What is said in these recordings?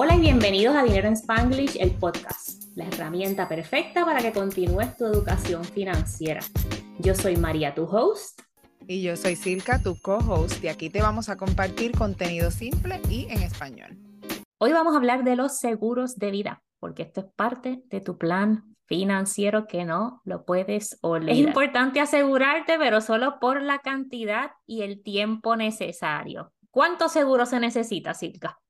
Hola y bienvenidos a Dinero en Spanglish, el podcast, la herramienta perfecta para que continúes tu educación financiera. Yo soy María, tu host. Y yo soy Silka, tu co-host, y aquí te vamos a compartir contenido simple y en español. Hoy vamos a hablar de los seguros de vida, porque esto es parte de tu plan financiero que no lo puedes olvidar. Es importante asegurarte, pero solo por la cantidad y el tiempo necesario. ¿Cuánto seguro se necesita, Silka?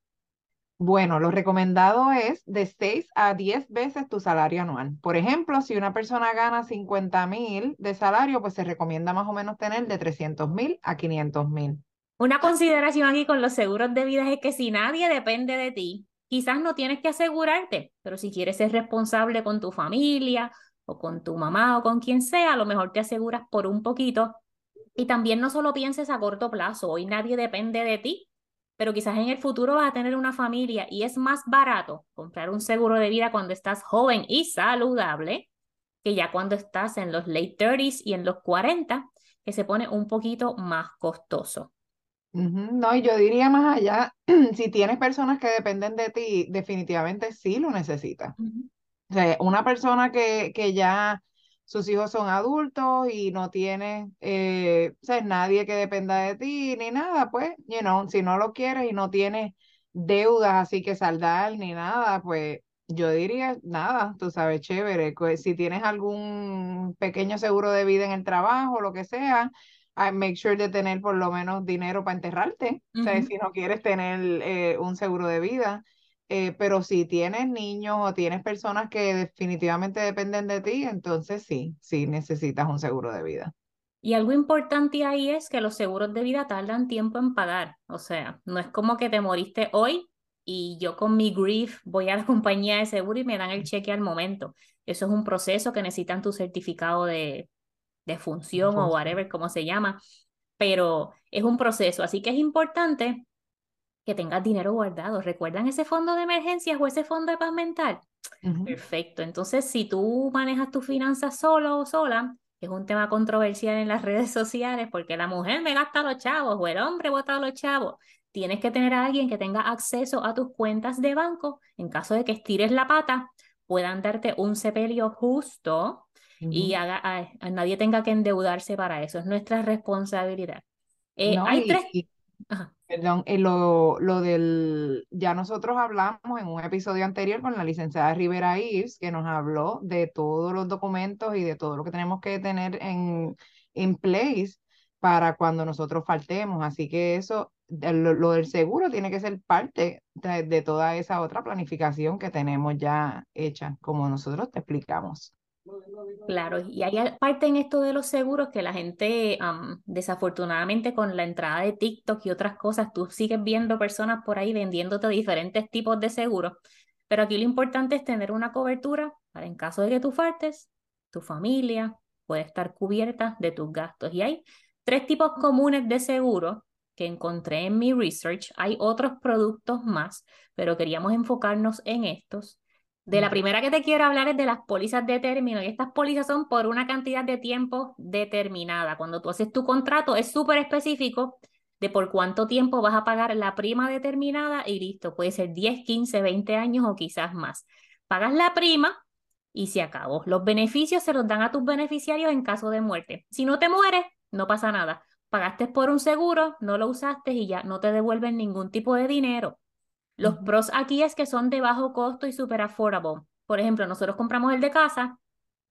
Bueno, lo recomendado es de 6 a 10 veces tu salario anual. Por ejemplo, si una persona gana 50 mil de salario, pues se recomienda más o menos tener de 300 mil a 500 mil. Una consideración aquí con los seguros de vida es que si nadie depende de ti, quizás no tienes que asegurarte, pero si quieres ser responsable con tu familia o con tu mamá o con quien sea, a lo mejor te aseguras por un poquito. Y también no solo pienses a corto plazo, hoy nadie depende de ti, pero quizás en el futuro vas a tener una familia y es más barato comprar un seguro de vida cuando estás joven y saludable que ya cuando estás en los late 30s y en los 40, que se pone un poquito más costoso. No, y yo diría más allá, si tienes personas que dependen de ti, definitivamente sí lo necesitas. O sea, una persona que, que ya sus hijos son adultos y no tiene, eh, nadie que dependa de ti ni nada, pues, you know, si no lo quieres y no tienes deudas así que saldar ni nada, pues yo diría, nada, tú sabes, chévere, pues, si tienes algún pequeño seguro de vida en el trabajo, lo que sea, make sure de tener por lo menos dinero para enterrarte, o sea, si no quieres tener eh, un seguro de vida. Eh, pero si tienes niños o tienes personas que definitivamente dependen de ti, entonces sí, sí necesitas un seguro de vida. Y algo importante ahí es que los seguros de vida tardan tiempo en pagar. O sea, no es como que te moriste hoy y yo con mi grief voy a la compañía de seguro y me dan el cheque al momento. Eso es un proceso que necesitan tu certificado de, de función o whatever, como se llama. Pero es un proceso, así que es importante que tengas dinero guardado. ¿Recuerdan ese fondo de emergencias o ese fondo de paz mental? Perfecto. Entonces, si tú manejas tus finanzas solo o sola, es un tema controversial en las redes sociales porque la mujer me gasta los chavos o el hombre bota los chavos. Tienes que tener a alguien que tenga acceso a tus cuentas de banco en caso de que estires la pata, puedan darte un sepelio justo y haga, nadie tenga que endeudarse para eso. Es nuestra responsabilidad. Eh, hay tres. Perdón, eh, lo, lo, del, ya nosotros hablamos en un episodio anterior con la licenciada Rivera Ives, que nos habló de todos los documentos y de todo lo que tenemos que tener en, en place para cuando nosotros faltemos. Así que eso, lo, del seguro tiene que ser parte de, de toda esa otra planificación que tenemos ya hecha, como nosotros te explicamos. Claro, y hay parte en esto de los seguros que la gente, desafortunadamente con la entrada de TikTok y otras cosas, tú sigues viendo personas por ahí vendiéndote diferentes tipos de seguros, pero aquí lo importante es tener una cobertura para en caso de que tú faltes, tu familia puede estar cubierta de tus gastos. Y hay tres tipos comunes de seguro que encontré en mi research. Hay otros productos más, pero queríamos enfocarnos en estos. De la primera que te quiero hablar es de las pólizas de término y estas pólizas son por una cantidad de tiempo determinada. Cuando tú haces tu contrato es súper específico de por cuánto tiempo vas a pagar la prima determinada y listo, puede ser 10, 15, 20 años o quizás más. Pagas la prima y se acabó. Los beneficios se los dan a tus beneficiarios en caso de muerte. Si no te mueres, no pasa nada. Pagaste por un seguro, no lo usaste y ya no te devuelven ningún tipo de dinero. Los pros aquí es que son de bajo costo y súper affordable. Por ejemplo, nosotros compramos el de casa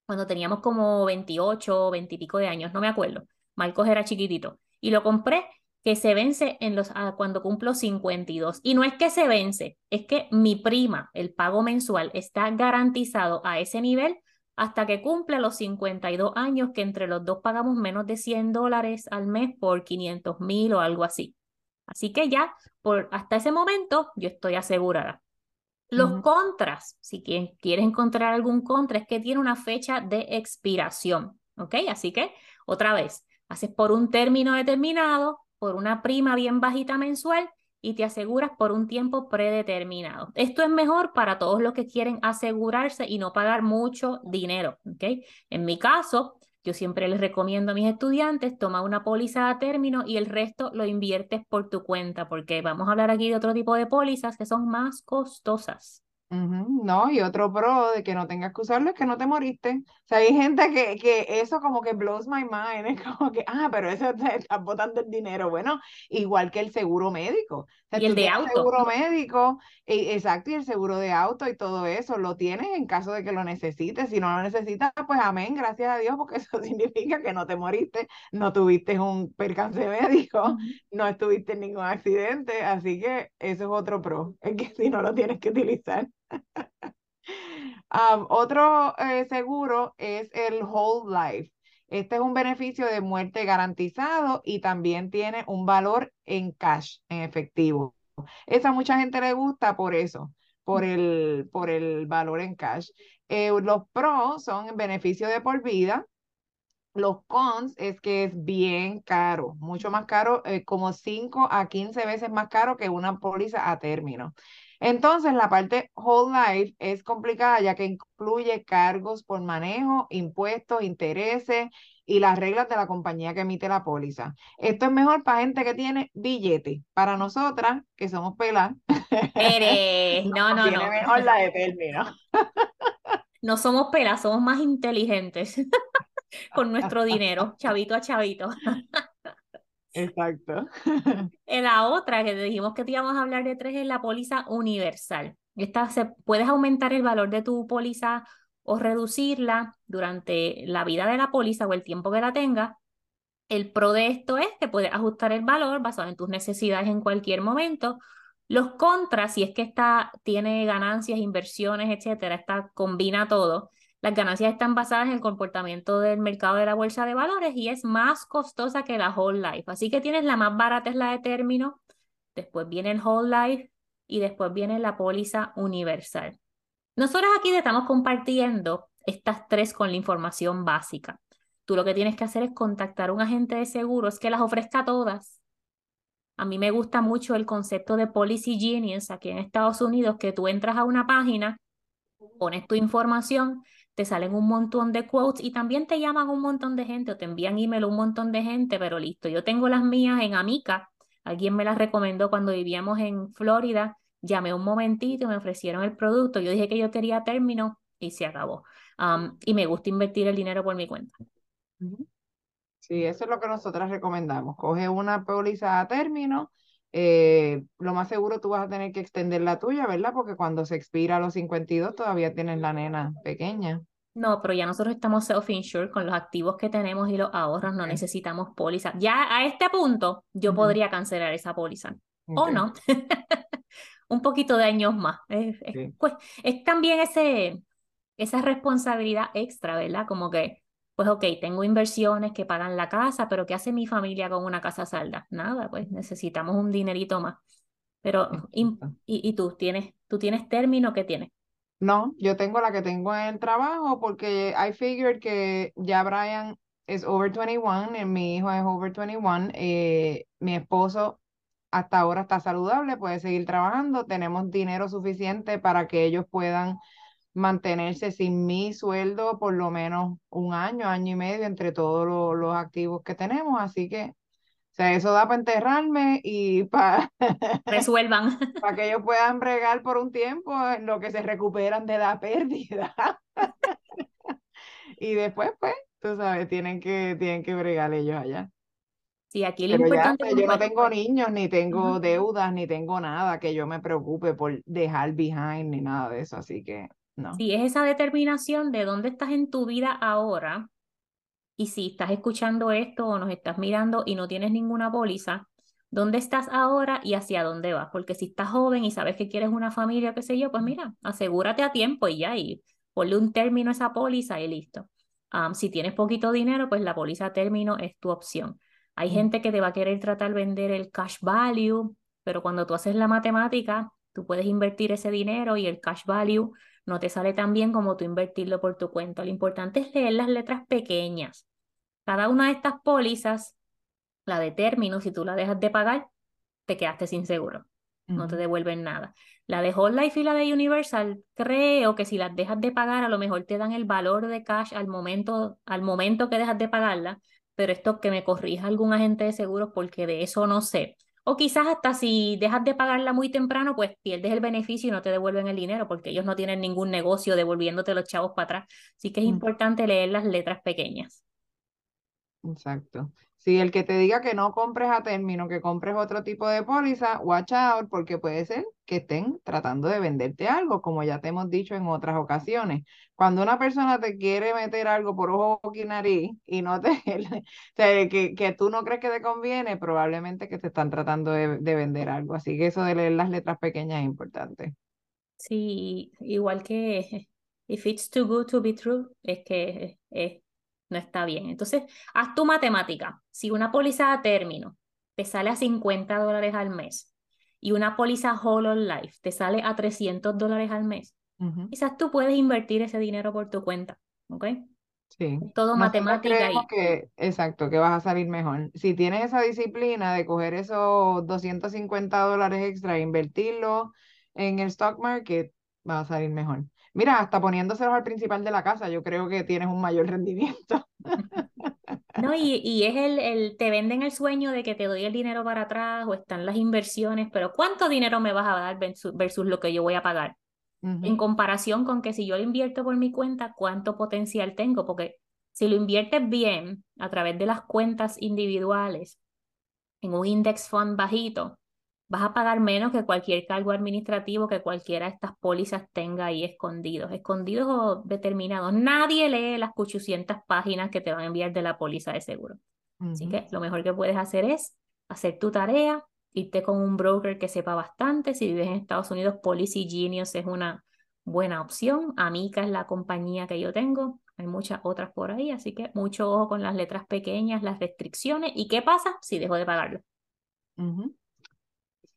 cuando teníamos como 28 o 20 y pico de años, no me acuerdo. Marcos era chiquitito. Y lo compré que se vence en los, ah, cuando cumplo 52. Y no es que se vence, es que mi prima, el pago mensual, está garantizado a ese nivel hasta que cumple los 52 años, que entre los dos pagamos menos de 100 dólares al mes por 500 mil o algo así. Así que ya por hasta ese momento yo estoy asegurada. Los contras, si quieres encontrar algún contra, es que tiene una fecha de expiración, ¿ok? Así que, otra vez, haces por un término determinado, por una prima bien bajita mensual y te aseguras por un tiempo predeterminado. Esto es mejor para todos los que quieren asegurarse y no pagar mucho dinero, ¿ok? En mi caso, Yo siempre les recomiendo a mis estudiantes, toma una póliza a término y el resto lo inviertes por tu cuenta, porque vamos a hablar aquí de otro tipo de pólizas que son más costosas. No, y otro pro de que no tengas que usarlo es que no te moriste. O sea, hay gente que, que eso como que blows my mind, es como que, ah, pero eso te estás botando el dinero. Bueno, igual que el seguro médico. y el de auto. seguro médico, e, exacto, y el seguro de auto y todo eso, lo tienes en caso de que lo necesites. Si no lo necesitas, pues amén, gracias a Dios, porque eso significa que no te moriste, no tuviste un percance médico, no estuviste en ningún accidente, así que eso es otro pro, es que si no lo tienes que utilizar. Otro eh, seguro es el Whole Life. Este es un beneficio de muerte garantizado y también tiene un valor en cash, en efectivo. Esa mucha gente le gusta por eso, por el, por el valor en cash. Eh, los pros son beneficio de por vida. Los cons es que es bien caro, mucho más caro, eh, como 5 a 15 veces más caro que una póliza a término. Entonces, la parte whole life es complicada ya que incluye cargos por manejo, impuestos, intereses y las reglas de la compañía que emite la póliza. Esto es mejor para gente que tiene billete. Para nosotras, que somos pelas, Eres, no, no, tiene mejor la de término. No somos pelas, somos más inteligentes con nuestro dinero, chavito a chavito. Exacto. La otra que dijimos que te íbamos a hablar de tres es la póliza universal. Esta se, puedes aumentar el valor de tu póliza o reducirla durante la vida de la póliza o el tiempo que la tenga. El pro de esto es que puedes ajustar el valor basado en tus necesidades en cualquier momento. Los contras, si es que esta tiene ganancias, inversiones, etcétera, esta combina todo, las ganancias están basadas en el comportamiento del mercado de la bolsa de valores y es más costosa que la whole life. Así que tienes la más barata es la de término, después viene el whole life y después viene la póliza universal. Nosotros aquí estamos compartiendo estas tres con la información básica. Tú lo que tienes que hacer es contactar a un agente de seguros que las ofrezca todas. A mí me gusta mucho el concepto de Policy Genius aquí en Estados Unidos, que tú entras a una página, pones tu información te salen un montón de quotes y también te llaman un montón de gente o te envían email un montón de gente, pero listo, yo tengo las mías en Amica, alguien me las recomendó cuando vivíamos en Florida, llamé un momentito, me ofrecieron el producto, yo dije que yo quería término y se acabó. y me gusta invertir el dinero por mi cuenta. Sí, eso es lo que nosotras recomendamos. Coge una póliza a término, eh, lo más seguro tú vas a tener que extender la tuya, ¿verdad? Porque cuando se expira a los 52 todavía tienes la nena pequeña. No, pero ya nosotros estamos self-insured con los activos que tenemos y los ahorros, no necesitamos póliza. Ya a este punto yo podría cancelar esa póliza. O no. Un poquito de años más. Es, pues, es también ese, esa responsabilidad extra, ¿verdad? Como que, pues ok, tengo inversiones que pagan la casa, pero ¿qué hace mi familia con una casa salda? Nada, pues necesitamos un dinerito más. Pero, y, y, tú tienes, tú tienes término, ¿qué tienes? No, yo tengo la que tengo en el trabajo porque I figured que ya Brian es over 21 y mi hijo es over 21. Eh, mi esposo hasta ahora está saludable, puede seguir trabajando, tenemos dinero suficiente para que ellos puedan mantenerse sin mi sueldo por lo menos un año, año y medio entre todos los activos que tenemos, así que sea, eso da para enterrarme y para... Resuelvan. para que ellos puedan bregar por un tiempo en lo que se recuperan de la pérdida. y después, pues, tú sabes, tienen que, tienen que bregar ellos allá. Sí, aquí lo importante pues, yo no tengo niños, ni tengo deudas, ni tengo nada que yo me preocupe por dejar behind, ni nada de eso, así que no. Sí, es esa determinación de dónde estás en tu vida ahora, y si estás escuchando esto o nos estás mirando y no tienes ninguna póliza, ¿dónde estás ahora y hacia dónde vas? Porque si estás joven y sabes que quieres una familia, qué sé yo, pues mira, asegúrate a tiempo y ya, y ponle un término a esa póliza y listo. si tienes poquito dinero, pues la póliza término es tu opción. Hay mm. gente que te va a querer tratar vender el cash value, pero cuando tú haces la matemática, tú puedes invertir ese dinero y el cash value no te sale tan bien como tú invertirlo por tu cuenta. Lo importante es leer las letras pequeñas. Cada una de estas pólizas, la de término, si tú la dejas de pagar, te quedaste sin seguro. no te devuelven nada. La de Whole Life y la de Universal, creo que si las dejas de pagar, a lo mejor te dan el valor de cash al momento, al momento que dejas de pagarla, pero esto que me corrija algún agente de seguros porque de eso no sé. O quizás hasta si dejas de pagarla muy temprano, pues pierdes el beneficio y no te devuelven el dinero porque ellos no tienen ningún negocio devolviéndote los chavos para atrás. Así que es importante leer las letras pequeñas. Exacto. Si el que te diga que no compres a término, que compres otro tipo de póliza, watch out, porque puede ser que estén tratando de venderte algo, como ya te hemos dicho en otras ocasiones. Cuando una persona te quiere meter algo por ojo, y nariz y no te, que, que tú no crees que te conviene, probablemente que te están tratando de, de vender algo. Así que eso de leer las letras pequeñas es importante. Sí, igual que if it's too good to be true, es que es no está bien. Entonces, haz tu matemática. Si una póliza a término te sale a 50 dólares al mes y una póliza Whole Life te sale a 300 dólares al mes, quizás tú puedes invertir ese dinero por tu cuenta, ¿ok? Sí. Todo matemática. Y... que, exacto, que vas a salir mejor. Si tienes esa disciplina de coger esos 250 dólares extra e invertirlo en el stock market, va a salir mejor. Mira, hasta poniéndoselos al principal de la casa, yo creo que tienes un mayor rendimiento. No, y, y es el, el, te venden el sueño de que te doy el dinero para atrás o están las inversiones, pero ¿cuánto dinero me vas a dar versus, lo que yo voy a pagar? En comparación con que si yo lo invierto por mi cuenta, ¿cuánto potencial tengo? Porque si lo inviertes bien a través de las cuentas individuales en un index fund bajito, vas a pagar menos que cualquier cargo administrativo que cualquiera de estas pólizas tenga ahí escondidos, escondidos o determinados. Nadie lee las 800 páginas que te van a enviar de la póliza de seguro. Así que lo mejor que puedes hacer es hacer tu tarea, irte con un broker que sepa bastante. Si vives en Estados Unidos, Policy Genius es una buena opción. Amica es la compañía que yo tengo. Hay muchas otras por ahí, así que mucho ojo con las letras pequeñas, las restricciones y qué pasa si dejo de pagarlo.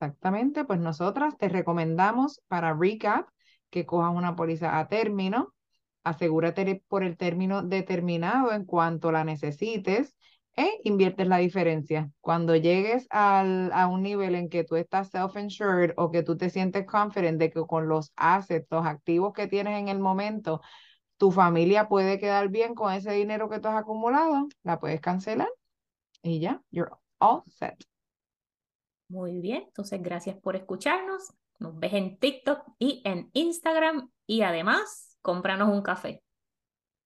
Exactamente, pues nosotras te recomendamos para recap que cojas una póliza a término, asegúrate por el término determinado en cuanto la necesites e inviertes la diferencia. Cuando llegues al, a un nivel en que tú estás self-insured o que tú te sientes confident de que con los assets, los activos que tienes en el momento, tu familia puede quedar bien con ese dinero que tú has acumulado, la puedes cancelar y ya, you're all set. Muy bien, entonces gracias por escucharnos. Nos ves en TikTok y en Instagram y además, cómpranos un café.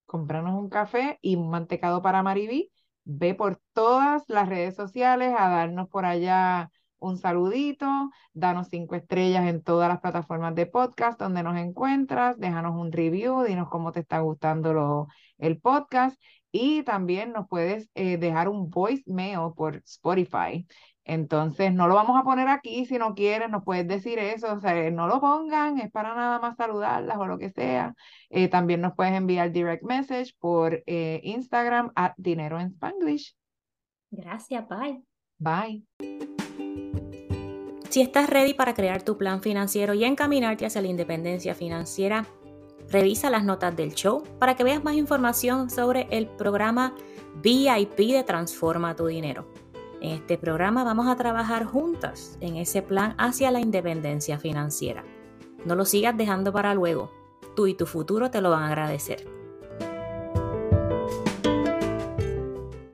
Cómpranos un café y un mantecado para Maribí. Ve por todas las redes sociales a darnos por allá un saludito, danos cinco estrellas en todas las plataformas de podcast donde nos encuentras, déjanos un review, dinos cómo te está gustando lo, el podcast y también nos puedes eh, dejar un voicemail por Spotify entonces, no lo vamos a poner aquí si no quieres, nos puedes decir eso, o sea, no lo pongan, es para nada más saludarlas o lo que sea. Eh, también nos puedes enviar direct message por eh, Instagram a Dinero en Spanglish. Gracias, bye. Bye. Si estás ready para crear tu plan financiero y encaminarte hacia la independencia financiera, revisa las notas del show para que veas más información sobre el programa VIP de Transforma tu Dinero. En este programa vamos a trabajar juntas en ese plan hacia la independencia financiera. No lo sigas dejando para luego. Tú y tu futuro te lo van a agradecer.